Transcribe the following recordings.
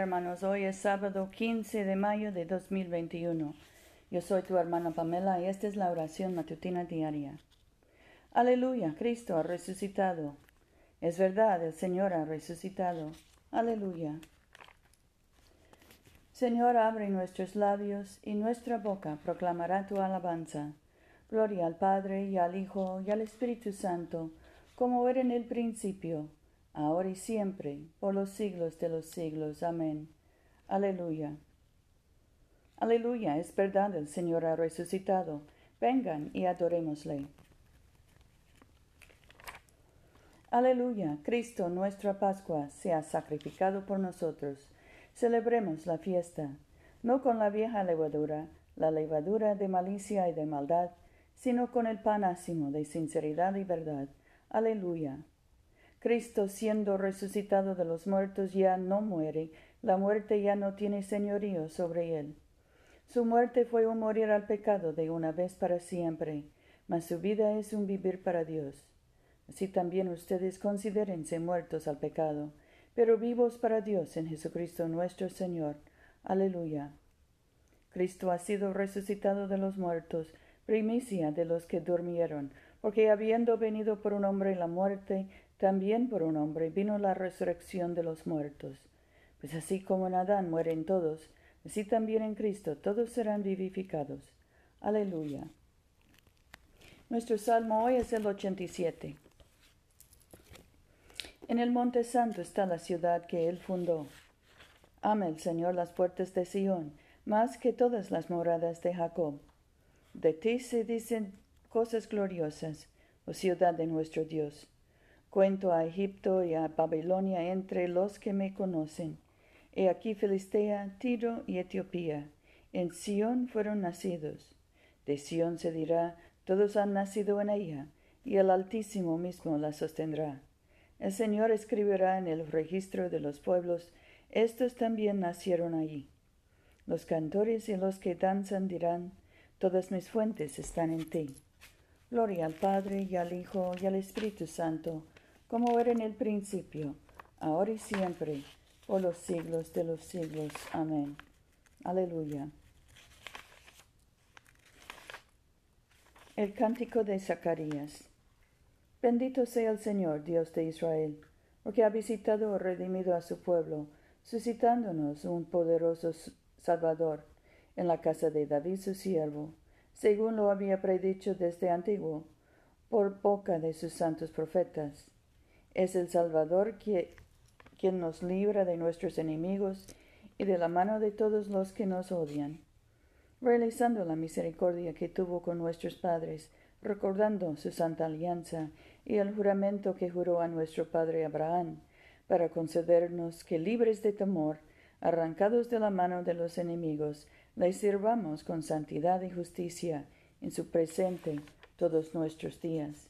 Hermanos, hoy es sábado 15 de mayo de 2021. Yo soy tu hermana Pamela y esta es la oración matutina diaria. Aleluya, Cristo ha resucitado. Es verdad, el Señor ha resucitado. Aleluya. Señor, abre nuestros labios y nuestra boca proclamará tu alabanza. Gloria al Padre y al Hijo y al Espíritu Santo, como era en el principio ahora y siempre, por los siglos de los siglos. Amén. Aleluya. Aleluya, es verdad, el Señor ha resucitado. Vengan y adorémosle. Aleluya, Cristo nuestra Pascua se ha sacrificado por nosotros. Celebremos la fiesta, no con la vieja levadura, la levadura de malicia y de maldad, sino con el pan ácimo de sinceridad y verdad. Aleluya. Cristo siendo resucitado de los muertos ya no muere, la muerte ya no tiene señorío sobre él. Su muerte fue un morir al pecado de una vez para siempre, mas su vida es un vivir para Dios. Así también ustedes considérense muertos al pecado, pero vivos para Dios en Jesucristo nuestro Señor. Aleluya. Cristo ha sido resucitado de los muertos, primicia de los que durmieron, porque habiendo venido por un hombre la muerte, también por un hombre vino la resurrección de los muertos. Pues así como en Adán mueren todos, así también en Cristo todos serán vivificados. Aleluya. Nuestro salmo hoy es el 87. En el monte santo está la ciudad que él fundó. Ama el Señor las puertas de Sión, más que todas las moradas de Jacob. De ti se dicen cosas gloriosas, oh ciudad de nuestro Dios. Cuento a Egipto y a Babilonia entre los que me conocen. He aquí Filistea, Tiro y Etiopía. En Sión fueron nacidos. De Sión se dirá, todos han nacido en ella, y el Altísimo mismo la sostendrá. El Señor escribirá en el registro de los pueblos, estos también nacieron allí. Los cantores y los que danzan dirán, todas mis fuentes están en ti. Gloria al Padre y al Hijo y al Espíritu Santo, como era en el principio, ahora y siempre, por los siglos de los siglos. Amén. Aleluya. El cántico de Zacarías. Bendito sea el Señor, Dios de Israel, porque ha visitado o redimido a su pueblo, suscitándonos un poderoso Salvador en la casa de David su siervo, según lo había predicho desde antiguo, por boca de sus santos profetas es el Salvador quien nos libra de nuestros enemigos y de la mano de todos los que nos odian, realizando la misericordia que tuvo con nuestros padres, recordando su santa alianza y el juramento que juró a nuestro padre Abraham, para concedernos que libres de temor, arrancados de la mano de los enemigos, le sirvamos con santidad y justicia en su presente todos nuestros días.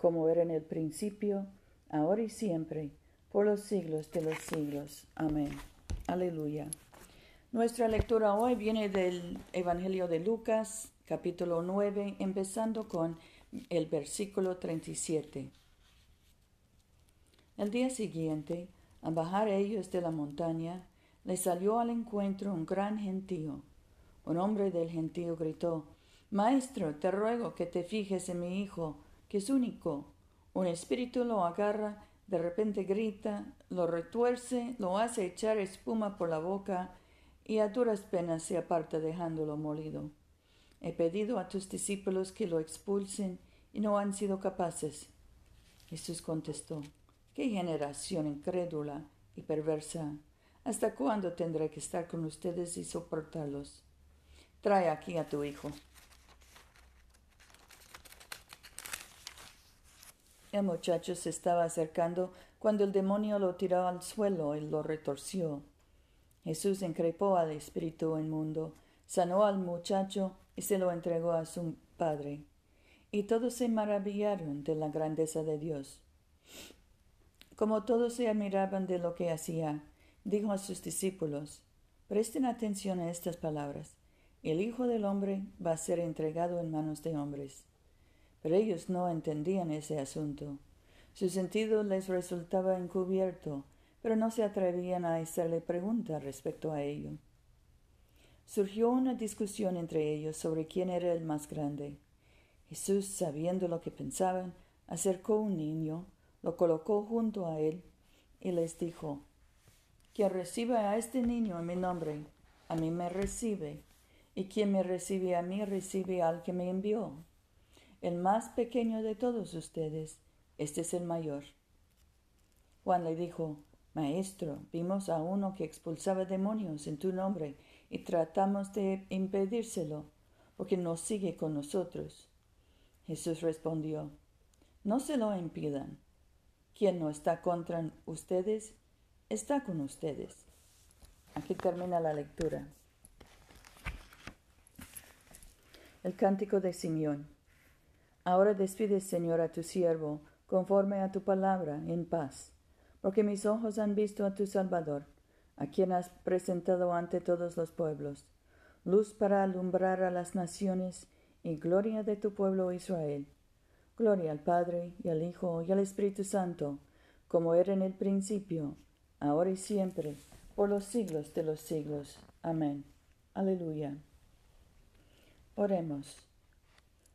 como era en el principio, ahora y siempre, por los siglos de los siglos. Amén. Aleluya. Nuestra lectura hoy viene del Evangelio de Lucas, capítulo 9, empezando con el versículo 37. El día siguiente, al bajar ellos de la montaña, les salió al encuentro un gran gentío. Un hombre del gentío gritó, Maestro, te ruego que te fijes en mi hijo, que es único. Un espíritu lo agarra, de repente grita, lo retuerce, lo hace echar espuma por la boca y a duras penas se aparta dejándolo molido. He pedido a tus discípulos que lo expulsen y no han sido capaces. Jesús contestó, ¿qué generación incrédula y perversa? ¿Hasta cuándo tendré que estar con ustedes y soportarlos? Trae aquí a tu hijo. El muchacho se estaba acercando cuando el demonio lo tiró al suelo y lo retorció. Jesús increpó al espíritu inmundo, sanó al muchacho y se lo entregó a su padre. Y todos se maravillaron de la grandeza de Dios. Como todos se admiraban de lo que hacía, dijo a sus discípulos, Presten atención a estas palabras. El Hijo del Hombre va a ser entregado en manos de hombres. Pero ellos no entendían ese asunto. Su sentido les resultaba encubierto, pero no se atrevían a hacerle pregunta respecto a ello. Surgió una discusión entre ellos sobre quién era el más grande. Jesús, sabiendo lo que pensaban, acercó un niño, lo colocó junto a él y les dijo, Quien reciba a este niño en mi nombre, a mí me recibe, y quien me recibe a mí recibe al que me envió. El más pequeño de todos ustedes, este es el mayor. Juan le dijo, Maestro, vimos a uno que expulsaba demonios en tu nombre y tratamos de impedírselo, porque no sigue con nosotros. Jesús respondió, No se lo impidan. Quien no está contra ustedes, está con ustedes. Aquí termina la lectura. El cántico de Simeón. Ahora despide, Señor, a tu siervo, conforme a tu palabra, en paz porque mis ojos han visto a tu Salvador, a quien has presentado ante todos los pueblos, luz para alumbrar a las naciones y gloria de tu pueblo Israel. Gloria al Padre y al Hijo y al Espíritu Santo, como era en el principio, ahora y siempre, por los siglos de los siglos. Amén. Aleluya. Oremos.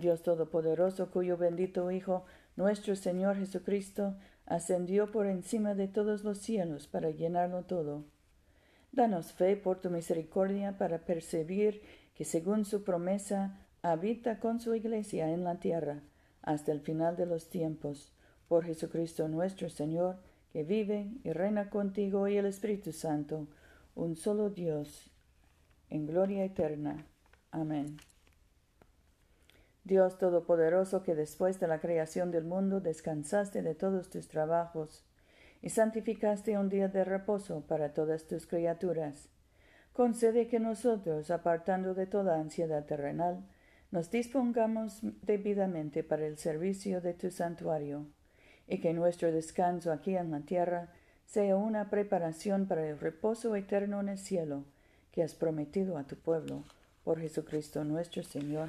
Dios Todopoderoso, cuyo bendito Hijo nuestro Señor Jesucristo ascendió por encima de todos los cielos para llenarlo todo. Danos fe por tu misericordia para percibir que según su promesa habita con su iglesia en la tierra hasta el final de los tiempos, por Jesucristo nuestro Señor, que vive y reina contigo y el Espíritu Santo, un solo Dios, en gloria eterna. Amén. Dios Todopoderoso, que después de la creación del mundo descansaste de todos tus trabajos y santificaste un día de reposo para todas tus criaturas, concede que nosotros, apartando de toda ansiedad terrenal, nos dispongamos debidamente para el servicio de tu santuario, y que nuestro descanso aquí en la tierra sea una preparación para el reposo eterno en el cielo que has prometido a tu pueblo, por Jesucristo nuestro Señor.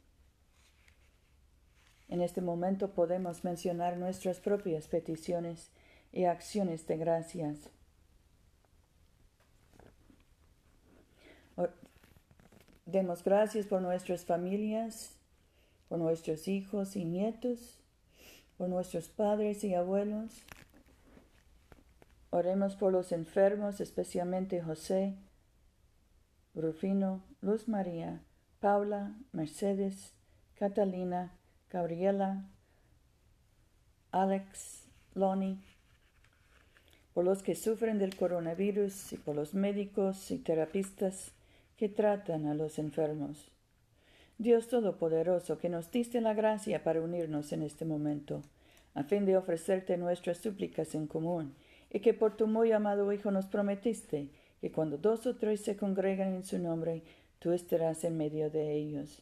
En este momento podemos mencionar nuestras propias peticiones y acciones de gracias. Demos gracias por nuestras familias, por nuestros hijos y nietos, por nuestros padres y abuelos. Oremos por los enfermos, especialmente José, Rufino, Luz María, Paula, Mercedes, Catalina, Gabriela, Alex, Lonnie, por los que sufren del coronavirus y por los médicos y terapistas que tratan a los enfermos. Dios Todopoderoso, que nos diste la gracia para unirnos en este momento, a fin de ofrecerte nuestras súplicas en común, y que por tu muy amado Hijo nos prometiste que cuando dos o tres se congregan en su nombre, tú estarás en medio de ellos.